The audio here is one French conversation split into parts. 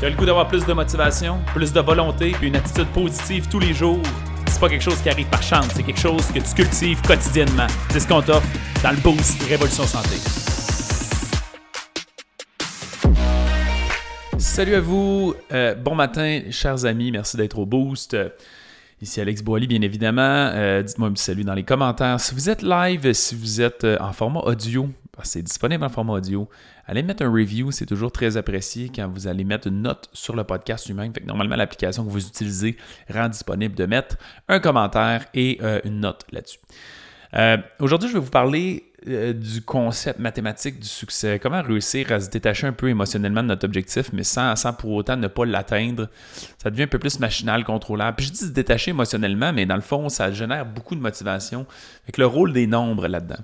Tu as le goût d'avoir plus de motivation, plus de volonté, puis une attitude positive tous les jours? C'est pas quelque chose qui arrive par chance, c'est quelque chose que tu cultives quotidiennement. C'est ce qu'on t'offre dans le Boost Révolution Santé. Salut à vous, euh, bon matin, chers amis, merci d'être au Boost. Ici Alex Boily, bien évidemment. Euh, dites-moi un petit salut dans les commentaires. Si vous êtes live, si vous êtes euh, en format audio, c'est disponible en format audio. Allez mettre un review, c'est toujours très apprécié quand vous allez mettre une note sur le podcast lui-même. normalement, l'application que vous utilisez rend disponible de mettre un commentaire et euh, une note là-dessus. Euh, aujourd'hui, je vais vous parler euh, du concept mathématique du succès. Comment réussir à se détacher un peu émotionnellement de notre objectif, mais sans, sans pour autant ne pas l'atteindre? Ça devient un peu plus machinal, contrôlable. Puis je dis se détacher émotionnellement, mais dans le fond, ça génère beaucoup de motivation. Avec le rôle des nombres là-dedans.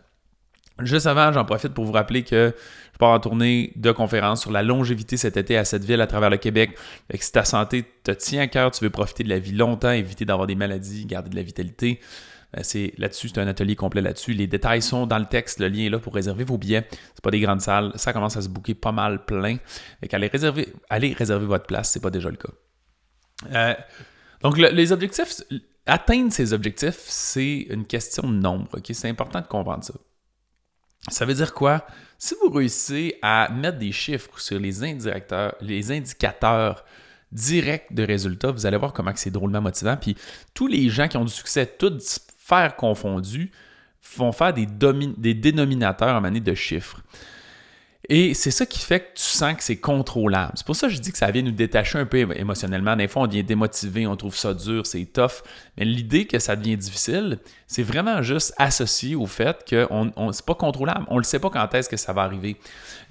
Juste avant, j'en profite pour vous rappeler que je pars en tournée de conférences sur la longévité cet été à cette ville à travers le Québec. si ta santé te tient à cœur, tu veux profiter de la vie longtemps, éviter d'avoir des maladies, garder de la vitalité, ben, c'est là-dessus, c'est un atelier complet là-dessus. Les détails sont dans le texte, le lien est là pour réserver vos billets. C'est pas des grandes salles, ça commence à se bouquer pas mal plein. allez réserver, allez réserver votre place, c'est pas déjà le cas. Euh, donc les objectifs, atteindre ces objectifs, c'est une question de nombre. C'est important de comprendre ça. Ça veut dire quoi? Si vous réussissez à mettre des chiffres sur les, indicateurs directs de résultats, vous allez voir comment c'est drôlement motivant. Puis tous les gens qui ont du succès, toutes sphères confondues, vont faire des, des dénominateurs en manière de chiffres. Et c'est ça qui fait que tu sens que c'est contrôlable. C'est pour ça que je dis que ça vient nous détacher un peu émotionnellement. Des fois, on devient démotivé, on trouve ça dur, c'est tough. Mais l'idée que ça devient difficile, c'est vraiment juste associé au fait que on, c'est pas contrôlable. On ne sait pas quand est-ce que ça va arriver.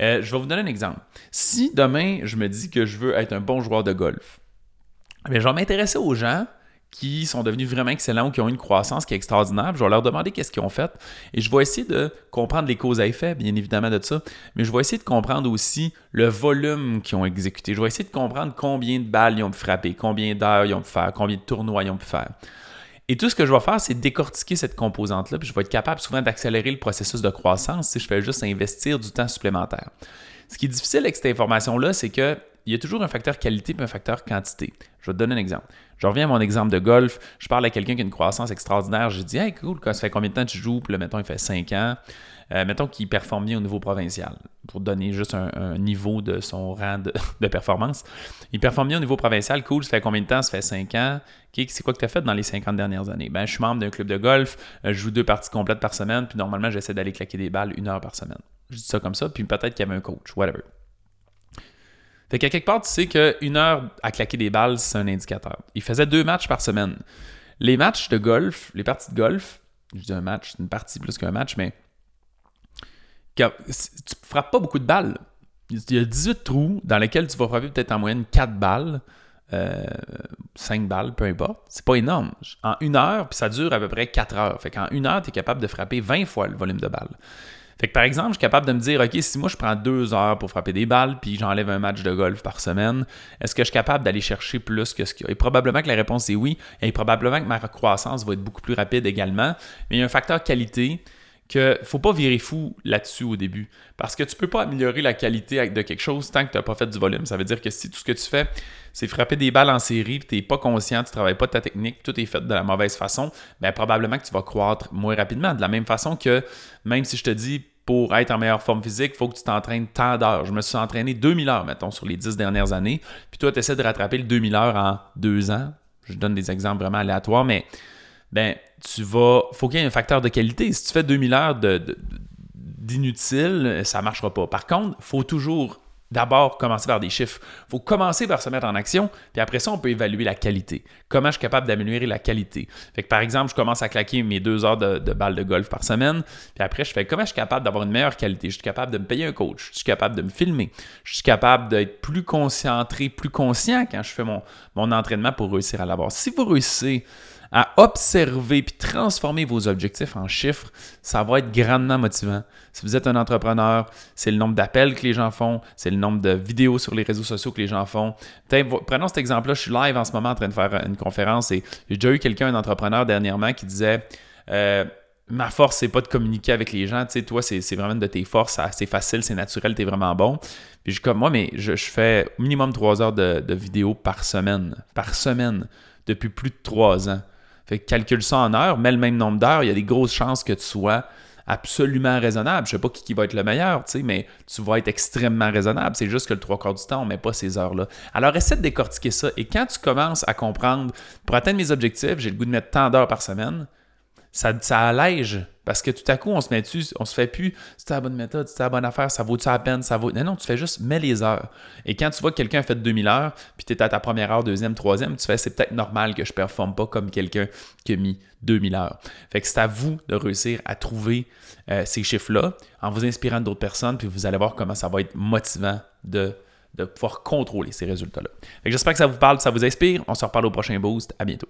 Euh, je vais vous donner un exemple. Si demain, je me dis que je veux être un bon joueur de golf, bien, je vais m'intéresser aux gens qui sont devenus vraiment excellents ou qui ont une croissance qui est extraordinaire. Je vais leur demander qu'est-ce qu'ils ont fait et je vais essayer de comprendre les causes à effet, bien évidemment, de ça, mais je vais essayer de comprendre aussi le volume qu'ils ont exécuté. Je vais essayer de comprendre combien de balles ils ont pu frapper, combien d'heures ils ont pu faire, combien de tournois ils ont pu faire. Et tout ce que je vais faire, c'est décortiquer cette composante-là, puis je vais être capable souvent d'accélérer le processus de croissance si je fais juste investir du temps supplémentaire. Ce qui est difficile avec cette information-là, c'est qu'il y a toujours un facteur qualité et un facteur quantité. Je vais te donner un exemple. Je reviens à mon exemple de golf. Je parle à quelqu'un qui a une croissance extraordinaire. Je dis Hey, cool, ça fait combien de temps que tu joues? Puis là, mettons, il fait 5 ans. Euh, mettons qu'il performe bien au niveau provincial, pour donner juste un, niveau de son rang de, performance. Il performe bien au niveau provincial, cool, ça fait combien de temps? Ça fait 5 ans. c'est quoi que tu as fait dans les 50 dernières années? Ben, je suis membre d'un club de golf, euh, je joue deux parties complètes par semaine, puis normalement, j'essaie d'aller claquer des balles une heure par semaine. Je dis ça comme ça, puis peut-être qu'il y avait un coach, whatever. Fait qu'à quelque part, tu sais qu'une heure à claquer des balles, c'est un indicateur. Il faisait deux matchs par semaine. Les matchs de golf, les parties de golf, je dis un match, une partie plus qu'un match, mais tu frappes pas beaucoup de balles. Il y a 18 trous dans lesquels tu vas frapper peut-être en moyenne 4 balles, 5 euh, balles, peu importe. C'est pas énorme. En une heure, puis ça dure à peu près 4 heures. Fait qu'en une heure, tu es capable de frapper 20 fois le volume de balles. Fait que par exemple, je suis capable de me dire, OK, si moi je prends deux heures pour frapper des balles, puis j'enlève un match de golf par semaine, est-ce que je suis capable d'aller chercher plus que ce qu'il y a? Et probablement que la réponse est oui, et probablement que ma croissance va être beaucoup plus rapide également. Mais il y a un facteur qualité que faut pas virer fou là-dessus au début. Parce que tu peux pas améliorer la qualité de quelque chose tant que tu n'as pas fait du volume. Ça veut dire que si tout ce que tu fais, c'est frapper des balles en série, tu n'es pas conscient, tu travailles pas de ta technique, tout est fait de la mauvaise façon, bien probablement que tu vas croître moins rapidement. De la même façon que même si je te dis pour être en meilleure forme physique, il faut que tu t'entraînes tant d'heures. Je me suis entraîné 2000 heures, mettons, sur les 10 dernières années. Puis toi, tu essaies de rattraper le 2000 heures en deux ans. Je donne des exemples vraiment aléatoires, mais ben, tu vas. faut qu'il y ait un facteur de qualité. Si tu fais 2000 heures d'inutile, ça ne marchera pas. Par contre, il faut toujours d'abord commencer par des chiffres. Il faut commencer par se mettre en action, puis après ça, on peut évaluer la qualité. Comment je suis capable d'améliorer la qualité? Par exemple, je commence à claquer mes deux heures de, balles de golf par semaine, puis après, je fais comment je suis capable d'avoir une meilleure qualité? Je suis capable de me payer un coach, je suis capable de me filmer, je suis capable d'être plus concentré, plus conscient quand je fais mon entraînement pour réussir à l'avoir? Si vous réussissez à observer puis transformer vos objectifs en chiffres, ça va être grandement motivant. Si vous êtes un entrepreneur, c'est le nombre d'appels que les gens font, c'est le nombre de vidéos sur les réseaux sociaux que les gens font. Prenons cet exemple-là, je suis live en ce moment en train de faire une conférence et j'ai déjà eu quelqu'un, un entrepreneur dernièrement, qui disait euh, ma force, c'est pas de communiquer avec les gens. Tu sais, toi, c'est vraiment de tes forces. C'est facile, c'est naturel, t'es vraiment bon. Puis je comme moi, mais je, fais minimum trois heures de, de vidéos par semaine. Par semaine. Depuis plus de trois ans. Fait que calcule ça en heures, mets le même nombre d'heures, il y a des grosses chances que tu sois absolument raisonnable. Je sais pas qui, va être le meilleur, tu sais, mais tu vas être extrêmement raisonnable. C'est juste que le trois quarts du temps, on met pas ces heures-là. Alors, essaie de décortiquer ça. Et quand tu commences à comprendre, pour atteindre mes objectifs, j'ai le goût de mettre tant d'heures par semaine, ça, allège. Parce que tout à coup, on se met dessus, on se fait plus, c'est la bonne méthode, c'est la bonne affaire, ça vaut-tu la peine, ça vaut. Non, non, tu fais juste, mets les heures. Et quand tu vois que quelqu'un a fait 2000 heures, puis tu es à ta première heure, deuxième, troisième, tu fais, c'est peut-être normal que je performe pas comme quelqu'un qui a mis 2000 heures. Fait que c'est à vous de réussir à trouver euh, ces chiffres-là en vous inspirant d'autres personnes, puis vous allez voir comment ça va être motivant de, de pouvoir contrôler ces résultats-là. J'espère que ça vous parle, ça vous inspire. On se reparle au prochain boost. À bientôt.